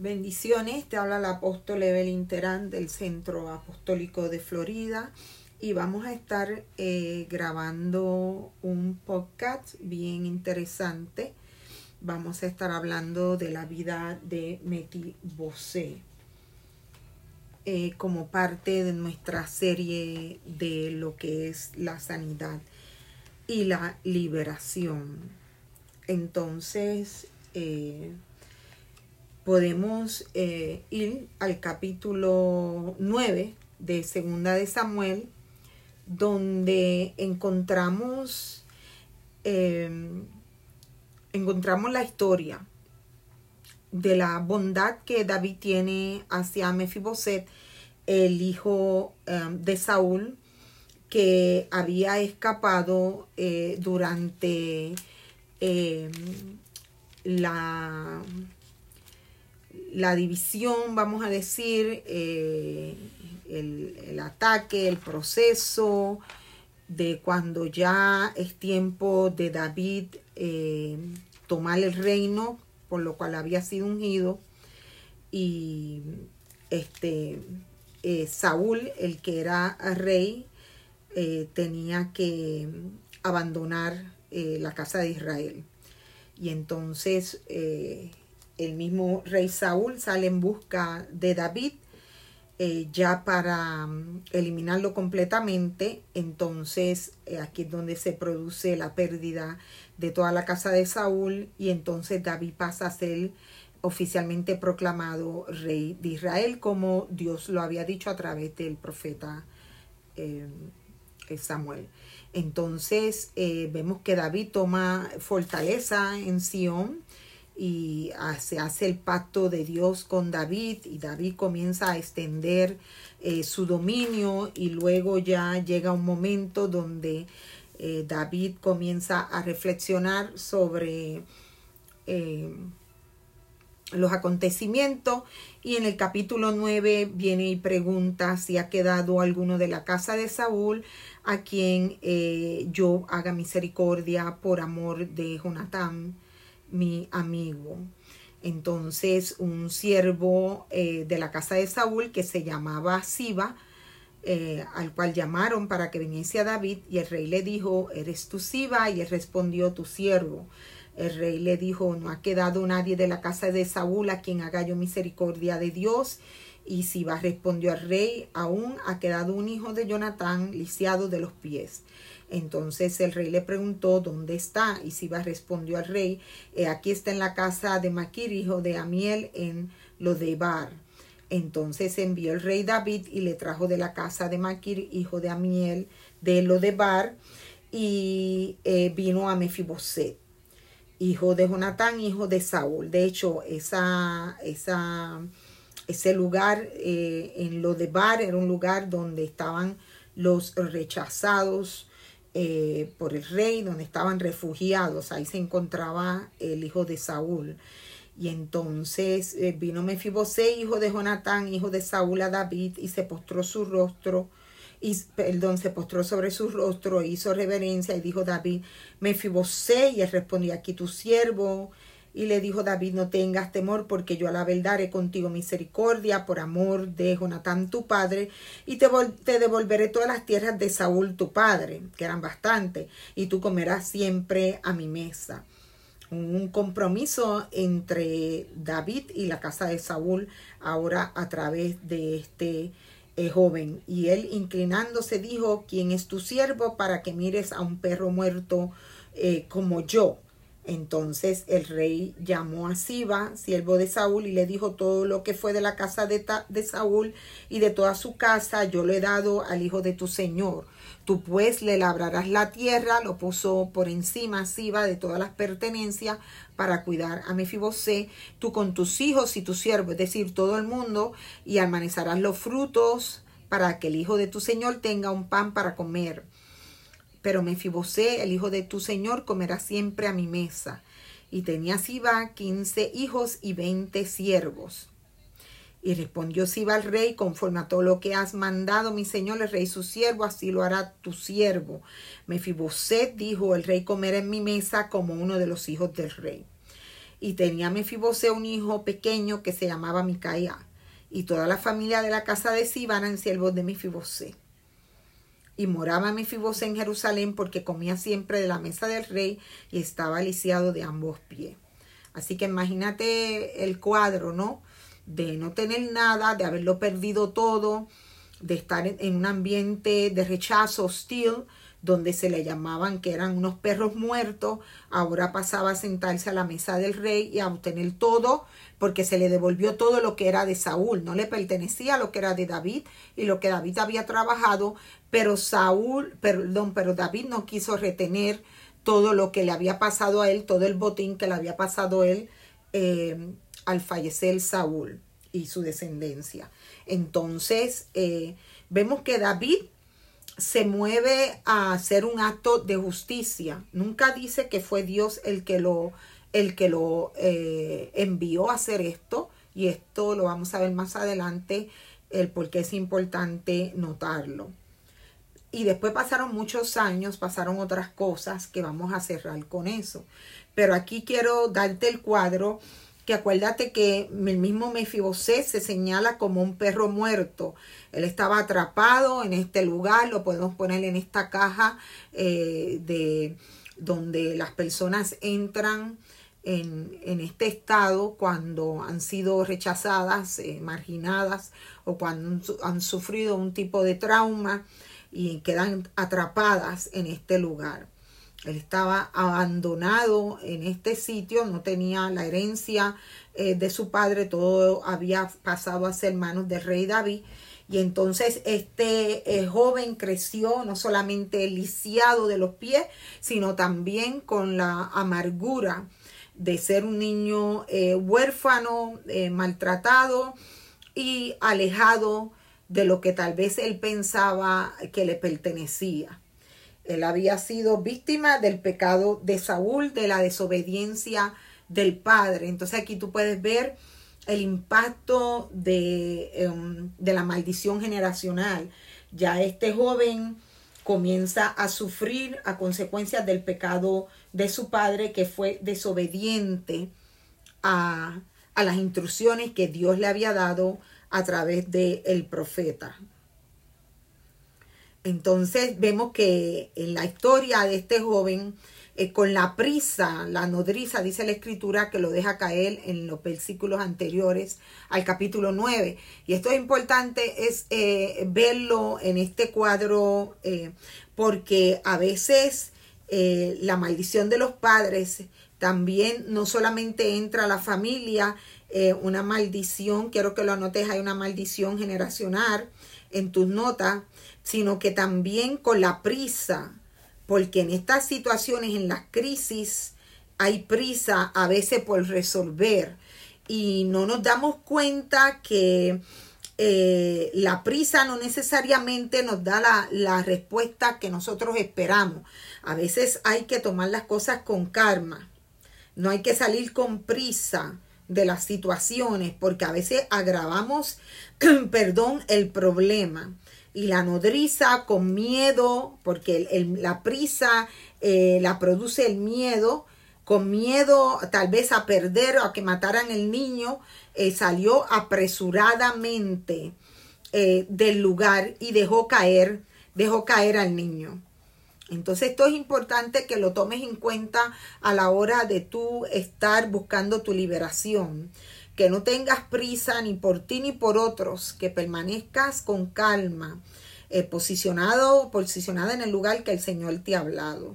Bendiciones, te habla la apóstol Evelyn Terán del Centro Apostólico de Florida y vamos a estar eh, grabando un podcast bien interesante. Vamos a estar hablando de la vida de Meti Bosé eh, como parte de nuestra serie de lo que es la sanidad y la liberación. Entonces, eh, podemos eh, ir al capítulo 9 de Segunda de Samuel, donde encontramos, em, encontramos la historia de la bondad que David tiene hacia Mefiboset, el hijo em, de Saúl, que había escapado eh, durante em, la la división, vamos a decir, eh, el, ataque, el proceso de cuando ya es tiempo de David eh, tomar el reino, por lo cual había sido ungido, y este eh, Saúl, el que era rey, tenía que abandonar la casa de Israel. Y entonces el mismo rey Saúl sale en busca de David eh, ya para mm, eliminarlo completamente. Entonces eh, aquí es donde se produce la pérdida de toda la casa de Saúl y entonces David pasa a ser oficialmente proclamado rey de Israel como Dios lo había dicho a través del profeta eh, Samuel. Entonces vemos que David toma fortaleza en Sión y se hace el pacto de Dios con David y David comienza a extender eh, su dominio y luego ya llega un momento donde eh, David comienza a reflexionar sobre eh, los acontecimientos. Y en el capítulo 9 viene y pregunta si ha quedado alguno de la casa de Saúl a quien yo haga misericordia por amor de Jonatán mi amigo. Entonces un siervo eh, de la casa de Saúl que se llamaba Siba, eh, al cual llamaron para que viniese a David, y el rey le dijo, ¿eres tú Siba? Y él respondió, tu siervo. El rey le dijo, no ha quedado nadie de la casa de Saúl a quien haga yo misericordia de Dios. Y Siba respondió al rey, aún ha quedado un hijo de Jonatán lisiado de los pies. Entonces el rey le preguntó dónde está y Siba respondió al rey, aquí está en la casa de Maquir, hijo de Amiel, en Lodebar. Entonces envió el rey David y le trajo de la casa de Maquir, hijo de Amiel, de Lodebar, y eh, vino a Mefiboset, hijo de Jonatán, hijo de Saúl. De hecho, esa, esa, ese lugar eh, en Lodebar era un lugar donde estaban los rechazados eh, por el rey, donde estaban refugiados. Ahí se encontraba el hijo de Saúl. Y entonces eh, vino Mefibosé, hijo de Jonatán, hijo de Saúl, a David, y se postró su rostro, y perdón, se postró sobre su rostro, hizo reverencia, y dijo David, Mefibosé, y respondió, aquí tu siervo, y le dijo David, no tengas temor, porque yo a la verdad haré contigo misericordia por amor de Jonatán tu padre, y te, te devolveré todas las tierras de Saúl tu padre, que eran bastantes, y tú comerás siempre a mi mesa. Un compromiso entre David y la casa de Saúl, ahora a través de este eh, joven. Y él inclinándose dijo, ¿quién es tu siervo para que mires a un perro muerto eh, como yo? Entonces el rey llamó a Siba, siervo de Saúl, y le dijo todo lo que fue de la casa de, Saúl y de toda su casa, yo lo he dado al hijo de tu señor. Tú pues le labrarás la tierra, lo puso por encima Siba de todas las pertenencias para cuidar a Mefibosé, tú con tus hijos y tu siervo, es decir, todo el mundo, y almanizarás los frutos para que el hijo de tu señor tenga un pan para comer pero Mefibosé, el hijo de tu señor, comerá siempre a mi mesa. Y tenía Siba quince hijos y veinte siervos. Y respondió Siba al rey, conforme a todo lo que has mandado, mi señor, el rey su siervo, así lo hará tu siervo. Mefiboset dijo, el rey comerá en mi mesa como uno de los hijos del rey. y tenía Mefibosé un hijo pequeño que se llamaba Micaía, y toda la familia de la casa de Siba eran siervos de Mefibosé. Y moraba Mefibosé en Jerusalén porque comía siempre de la mesa del rey y estaba lisiado de ambos pies. Así que imagínate el cuadro, ¿no? De no tener nada, de haberlo perdido todo, de estar en un ambiente de rechazo hostil, donde se le llamaban que eran unos perros muertos, ahora pasaba a sentarse a la mesa del rey y a obtener todo, porque se le devolvió todo lo que era de Saúl, no le pertenecía lo que era de David y lo que David había trabajado, pero Saúl, perdón, pero David no quiso retener todo lo que le había pasado a él, todo el botín que le había pasado él eh, al fallecer Saúl y su descendencia. Entonces, eh, vemos que David se mueve a hacer un acto de justicia. Nunca dice que fue Dios el que lo, el que lo eh, envió a hacer esto. Y esto lo vamos a ver más adelante, el por qué es importante notarlo. Y después pasaron muchos años, pasaron otras cosas que vamos a cerrar con eso. Pero aquí quiero darte el cuadro que acuérdate que el mismo Mefibosé se señala como un perro muerto. Él estaba atrapado en este lugar, lo podemos poner en esta caja eh, de donde las personas entran en, este estado cuando han sido rechazadas, eh, marginadas o cuando han sufrido un tipo de trauma y quedan atrapadas en este lugar. Él estaba abandonado en este sitio, no tenía la herencia eh, de su padre, todo había pasado a ser manos del rey David. Y entonces este eh, joven creció no solamente lisiado de los pies, sino también con la amargura de ser un niño eh, huérfano, maltratado y alejado de lo que tal vez él pensaba que le pertenecía. Él había sido víctima del pecado de Saúl, de la desobediencia del padre. Entonces aquí tú puedes ver el impacto de, em, de la maldición generacional. Ya este joven comienza a sufrir a consecuencias del pecado de su padre que fue desobediente a, a las instrucciones que Dios le había dado a través del el profeta. Entonces vemos que en la historia de este joven, eh, con la prisa, la nodriza, dice la escritura, que lo deja caer en los versículos anteriores al capítulo 9. Y esto es importante, es eh, verlo en este cuadro, eh, porque a veces la maldición de los padres también no solamente entra a la familia, una maldición, quiero que lo anotes, hay una maldición generacional en tus notas, sino que también con la prisa, porque en estas situaciones, en las crisis, hay prisa a veces por resolver y no nos damos cuenta que eh, la prisa no necesariamente nos da la, respuesta que nosotros esperamos. A veces hay que tomar las cosas con calma. No hay que salir con prisa de las situaciones porque a veces agravamos, perdón, el problema y la nodriza con miedo, porque la prisa eh, la produce el miedo, con miedo tal vez a perder o a que mataran el niño, eh, salió apresuradamente eh, del lugar y dejó caer, dejó caer al niño. Entonces esto es importante que lo tomes en cuenta a la hora de tú estar buscando tu liberación que no tengas prisa ni por ti ni por otros, que permanezcas con calma, eh, posicionado, posicionada en el lugar que el Señor te ha hablado.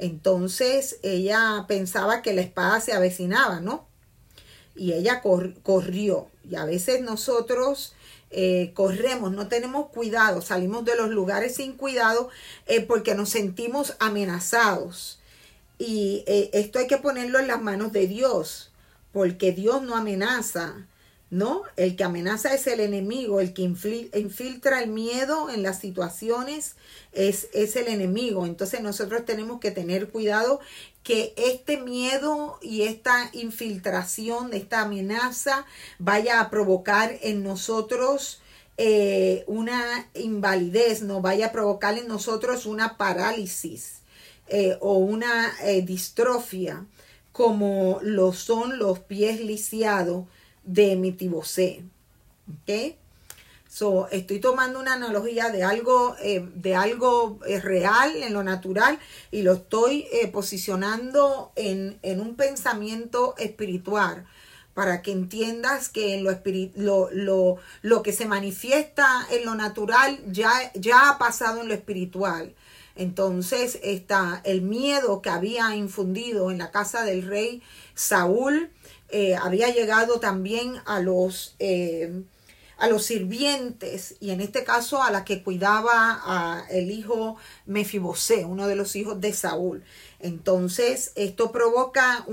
Entonces ella pensaba que la espada se avecinaba, ¿no? Y ella corrió. Y a veces nosotros eh, corremos, no tenemos cuidado, salimos de los lugares sin cuidado eh, porque nos sentimos amenazados. Y esto hay que ponerlo en las manos de Dios porque Dios no amenaza, ¿no? El que amenaza es el enemigo, el que infiltra el miedo en las situaciones es, es el enemigo. Entonces nosotros tenemos que tener cuidado que este miedo y esta infiltración, esta amenaza vaya a provocar en nosotros eh, una invalidez, no vaya a provocar en nosotros una parálisis eh, o una eh, distrofia como lo son los pies lisiados de Mitibosé. ¿Ok? So, estoy tomando una analogía de algo, eh, de algo eh, real en lo natural y lo estoy eh, posicionando en, en, un pensamiento espiritual para que entiendas que lo, lo, lo, lo, que se manifiesta en lo natural ya, ya ha pasado en lo espiritual. Entonces está el miedo que había infundido en la casa del rey Saúl, había llegado también a los a los sirvientes y en este caso a la que cuidaba a el hijo Mefibosé, uno de los hijos de Saúl. Entonces, esto provoca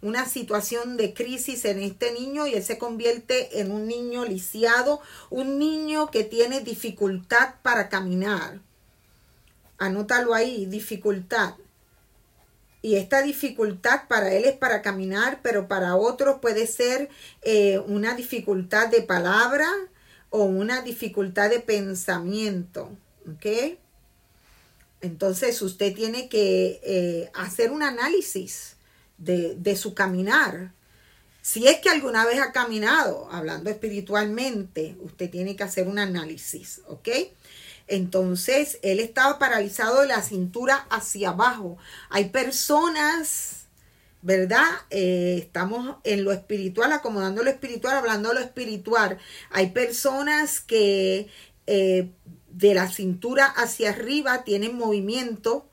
una situación de crisis en este niño y él se convierte en un niño lisiado, un niño que tiene dificultad para caminar. Anótalo ahí, dificultad. Y esta dificultad para él es para caminar, pero para otros puede ser eh, una dificultad de palabra o una dificultad de pensamiento. ¿Ok? Entonces usted tiene que eh, hacer un análisis de, de su caminar. Si es que alguna vez ha caminado, hablando espiritualmente, usted tiene que hacer un análisis, ¿ok? Entonces, él estaba paralizado de la cintura hacia abajo. Hay personas, ¿verdad? Eh, estamos en lo espiritual, acomodando lo espiritual, hablando de lo espiritual. Hay personas que eh, de la cintura hacia arriba tienen movimiento,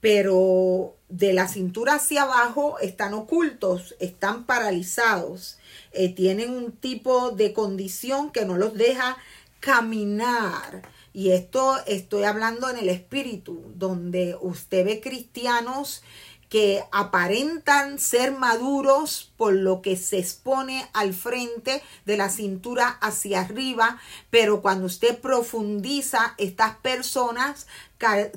pero de la cintura hacia abajo están ocultos, están paralizados, eh, tienen un tipo de condición que no los deja caminar. Y esto estoy hablando en el espíritu, donde usted ve cristianos que aparentan ser maduros por lo que se expone al frente de la cintura hacia arriba, pero cuando usted profundiza, estas personas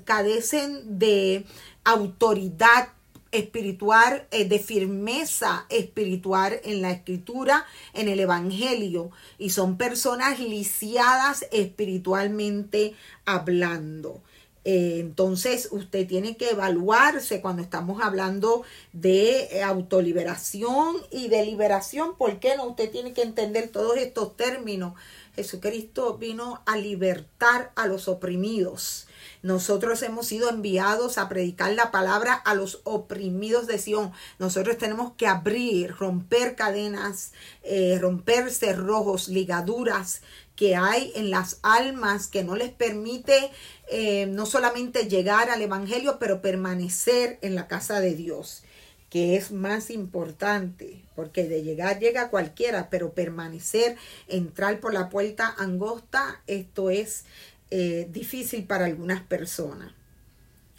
carecen de autoridad espiritual, eh, de firmeza espiritual en la escritura, en el evangelio, y son personas lisiadas espiritualmente hablando. Eh, entonces usted tiene que evaluarse cuando estamos hablando de eh, autoliberación y de liberación. ¿Por qué no? Usted tiene que entender todos estos términos. Jesucristo vino a libertar a los oprimidos. Nosotros hemos sido enviados a predicar la palabra a los oprimidos de Sión. Nosotros tenemos que abrir, romper cadenas, eh, romper cerrojos, ligaduras que hay en las almas que no les permite eh, no solamente llegar al Evangelio, pero permanecer en la casa de Dios, que es más importante, porque de llegar llega cualquiera, pero permanecer, entrar por la puerta angosta, esto es eh, difícil para algunas personas.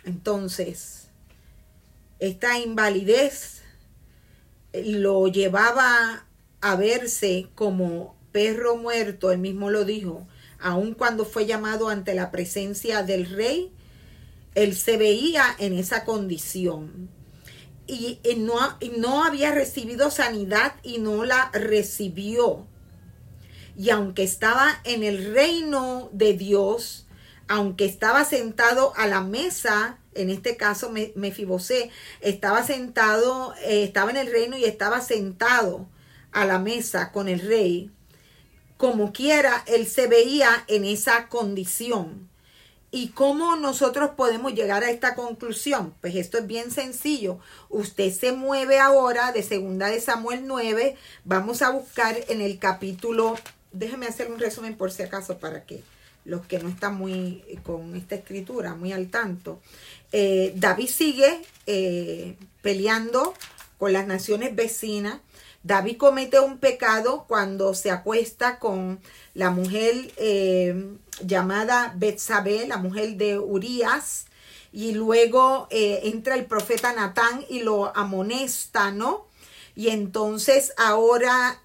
Entonces, esta invalidez lo llevaba a verse como perro muerto, él mismo lo dijo, aun cuando fue llamado ante la presencia del rey, él se veía en esa condición. Y, no, y no había recibido sanidad y no la recibió y aunque estaba en el reino de Dios, aunque estaba sentado a la mesa, en este caso Mefibosé, estaba sentado, eh, estaba en el reino y estaba sentado a la mesa con el rey, como quiera, él se veía en esa condición. ¿Y cómo nosotros podemos llegar a esta conclusión? Pues esto es bien sencillo. Usted se mueve ahora de segunda de Samuel 9. Vamos a buscar en el capítulo déjeme hacer un resumen por si acaso para que los que no están muy eh, con esta escritura, muy al tanto. Eh, David sigue eh, peleando con las naciones vecinas. David comete un pecado cuando se acuesta con la mujer llamada Betsabé, la mujer de Urias, y luego entra el profeta Natán y lo amonesta, ¿no? Y entonces ahora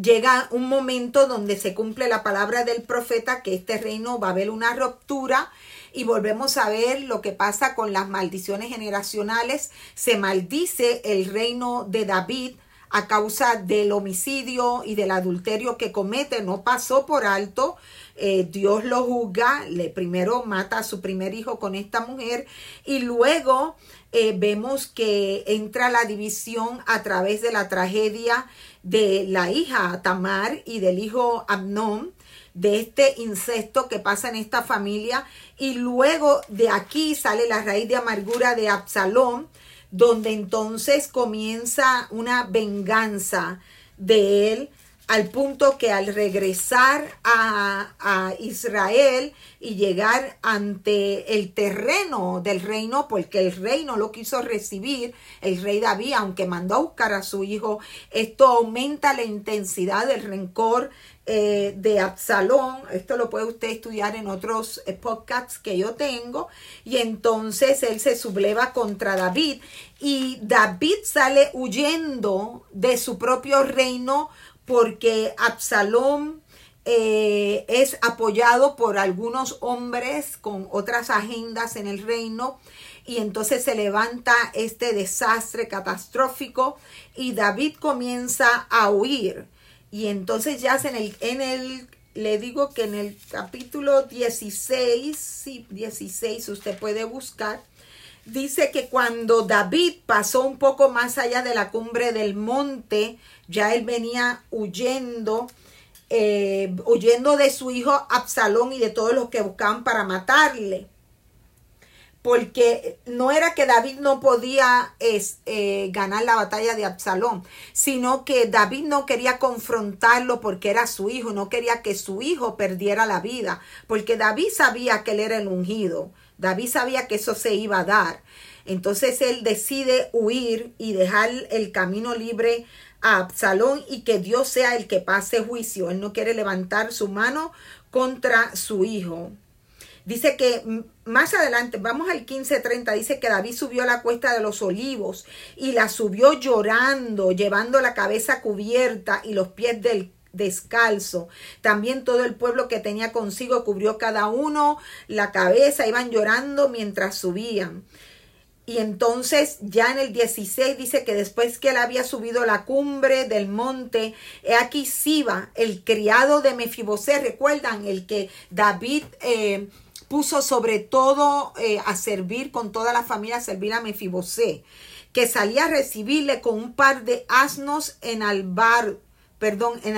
llega un momento donde se cumple la palabra del profeta que este reino va a haber una ruptura y volvemos a ver lo que pasa con las maldiciones generacionales. Se maldice el reino de David a causa del homicidio y del adulterio que comete, no pasó por alto. Eh, Dios lo juzga, le primero mata a su primer hijo con esta mujer y luego eh, vemos que entra la división a través de la tragedia de la hija Tamar y del hijo Amnón, de este incesto que pasa en esta familia. Y luego de aquí sale la raíz de amargura de Absalón, donde entonces comienza una venganza de él al punto que al regresar a, Israel y llegar ante el terreno del reino, porque el rey no lo quiso recibir, el rey David, aunque mandó a buscar a su hijo, esto aumenta la intensidad del rencor eh, de Absalón, esto lo puede usted estudiar en otros eh, podcasts que yo tengo, y entonces él se subleva contra David. Y David sale huyendo de su propio reino porque Absalón eh, es apoyado por algunos hombres con otras agendas en el reino y entonces se levanta este desastre catastrófico y David comienza a huir. Y entonces ya en el, en el le digo que en el capítulo 16, sí, 16 usted puede buscar, dice que cuando David pasó un poco más allá de la cumbre del monte, ya él venía huyendo, eh, huyendo de su hijo Absalón y de todos los que buscaban para matarle. Porque no era que David no podía eh, ganar la batalla de Absalón, sino que David no quería confrontarlo porque era su hijo, no quería que su hijo perdiera la vida, porque David sabía que él era el ungido, David sabía que eso se iba a dar. Entonces él decide huir y dejar el camino libre a Absalón y que Dios sea el que pase juicio. Él no quiere levantar su mano contra su hijo. Dice que más adelante, vamos al 15:30, dice que David subió a la cuesta de los olivos y la subió llorando, llevando la cabeza cubierta y los pies del descalzo. También todo el pueblo que tenía consigo cubrió cada uno la cabeza, iban llorando mientras subían. Y entonces ya en el 16 dice que después que él había subido la cumbre del monte, he aquí Siba, el criado de Mefibosé, recuerdan el que David eh, puso sobre todo eh, a servir con toda la familia, a servir a Mefibosé, que salía a recibirle con un par de asnos en albar, perdón, en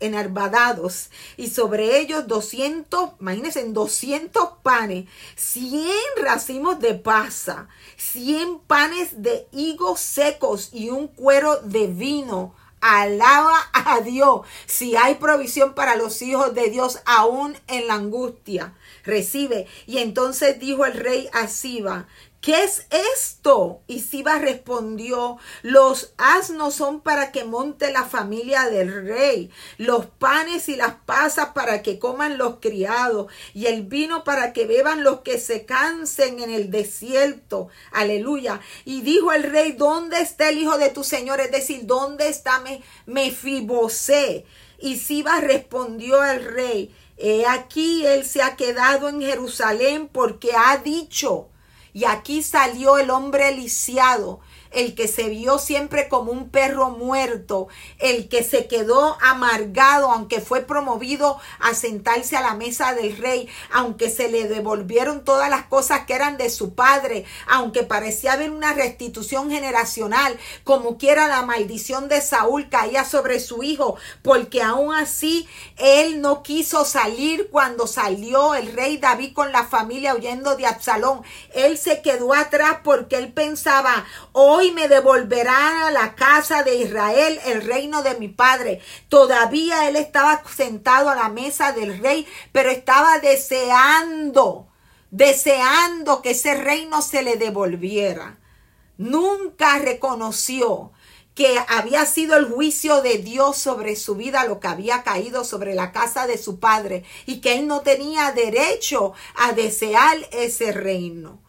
enarbadados, y sobre ellos 200, imagínense, 200 panes, 100 racimos de pasa, 100 panes de higos secos y un cuero de vino. Alaba a Dios si hay provisión para los hijos de Dios aún en la angustia. Recibe. Y entonces dijo el rey a Siba, ¿Qué es esto? Y Siba respondió, los asnos son para que monte la familia del rey, los panes y las pasas para que coman los criados, y el vino para que beban los que se cansen en el desierto. Aleluya. Y dijo el rey, ¿dónde está el hijo de tu señor? Es decir, ¿dónde está Mefibosé? Y Siba respondió al rey, He aquí él se ha quedado en Jerusalén porque ha dicho, y aquí salió el hombre lisiado el que se vio siempre como un perro muerto, el que se quedó amargado, aunque fue promovido a sentarse a la mesa del rey, aunque se le devolvieron todas las cosas que eran de su padre, aunque parecía haber una restitución generacional, como quiera la maldición de Saúl caía sobre su hijo, porque aún así él no quiso salir cuando salió el rey David con la familia huyendo de Absalón. Él se quedó atrás porque él pensaba, hoy me devolverán a la casa de Israel el reino de mi padre. Todavía él estaba sentado a la mesa del rey, pero estaba deseando, deseando que ese reino se le devolviera. Nunca reconoció que había sido el juicio de Dios sobre su vida, lo que había caído sobre la casa de su padre, y que él no tenía derecho a desear ese reino.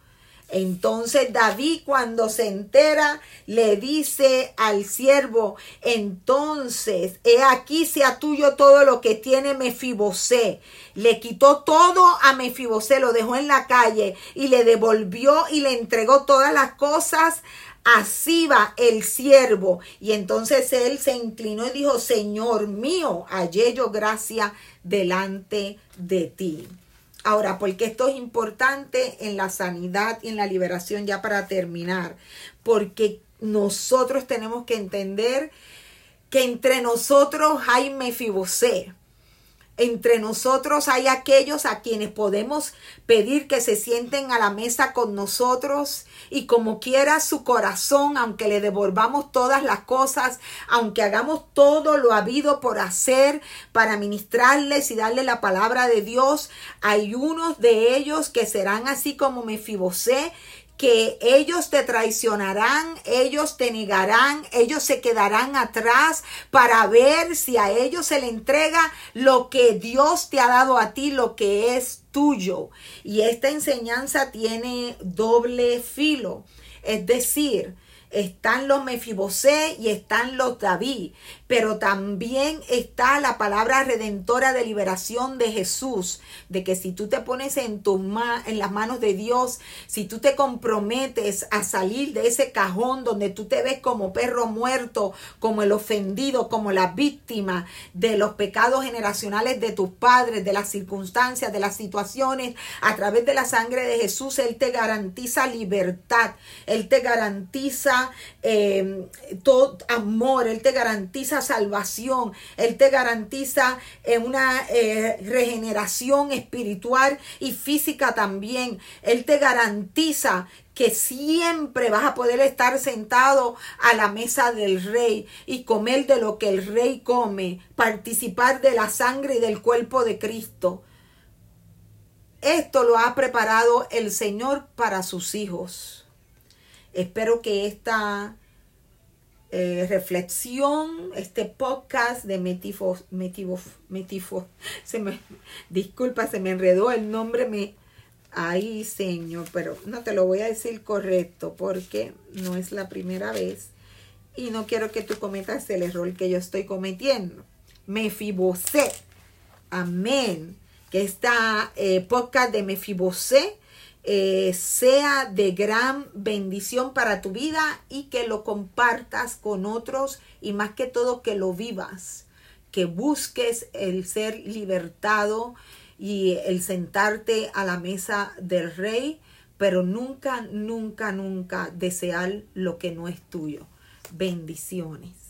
Entonces David cuando se entera le dice al siervo, entonces, he aquí sea tuyo todo lo que tiene Mefibosé. Le quitó todo a Mefibosé, lo dejó en la calle y le devolvió y le entregó todas las cosas así va el siervo. Y entonces él se inclinó y dijo, Señor mío, hallé yo gracia delante de ti. Ahora, porque esto es importante en la sanidad y en la liberación, ya para terminar, porque nosotros tenemos que entender que entre nosotros hay Mefibosé entre nosotros hay aquellos a quienes podemos pedir que se sienten a la mesa con nosotros y como quiera su corazón, aunque le devolvamos todas las cosas, aunque hagamos todo lo habido por hacer para ministrarles y darle la palabra de Dios, hay unos de ellos que serán así como Mefibosé que ellos te traicionarán, ellos te negarán, ellos se quedarán atrás para ver si a ellos se le entrega lo que Dios te ha dado a ti, lo que es tuyo. Y esta enseñanza tiene doble filo. Es decir, están los Mefibosé y están los David, pero también está la palabra redentora de liberación de Jesús, de que si tú te pones en, tu en las manos de Dios, si tú te comprometes a salir de ese cajón donde tú te ves como perro muerto, como el ofendido, como la víctima de los pecados generacionales de tus padres, de las circunstancias, de las situaciones, a través de la sangre de Jesús, Él te garantiza libertad, Él te garantiza Em, todo amor, Él te garantiza salvación, Él te garantiza eh, una eh, regeneración espiritual y física también. Él te garantiza que siempre vas a poder estar sentado a la mesa del rey y comer de lo que el rey come, participar de la sangre y del cuerpo de Cristo. Esto lo ha preparado el Señor para sus hijos. Espero que esta eh, reflexión, este podcast de Metifo, Metifo, Metifo, se me, disculpa, se me enredó el nombre, me, ahí señor, pero no te lo voy a decir correcto porque no es la primera vez y no quiero que tú cometas el error que yo estoy cometiendo. Mefibosé, amén, que esta eh, podcast de Mefibosé eh, sea de gran bendición para tu vida y que lo compartas con otros y más que todo que lo vivas, que busques el ser libertado y el sentarte a la mesa del rey, pero nunca, nunca, nunca desear lo que no es tuyo. Bendiciones.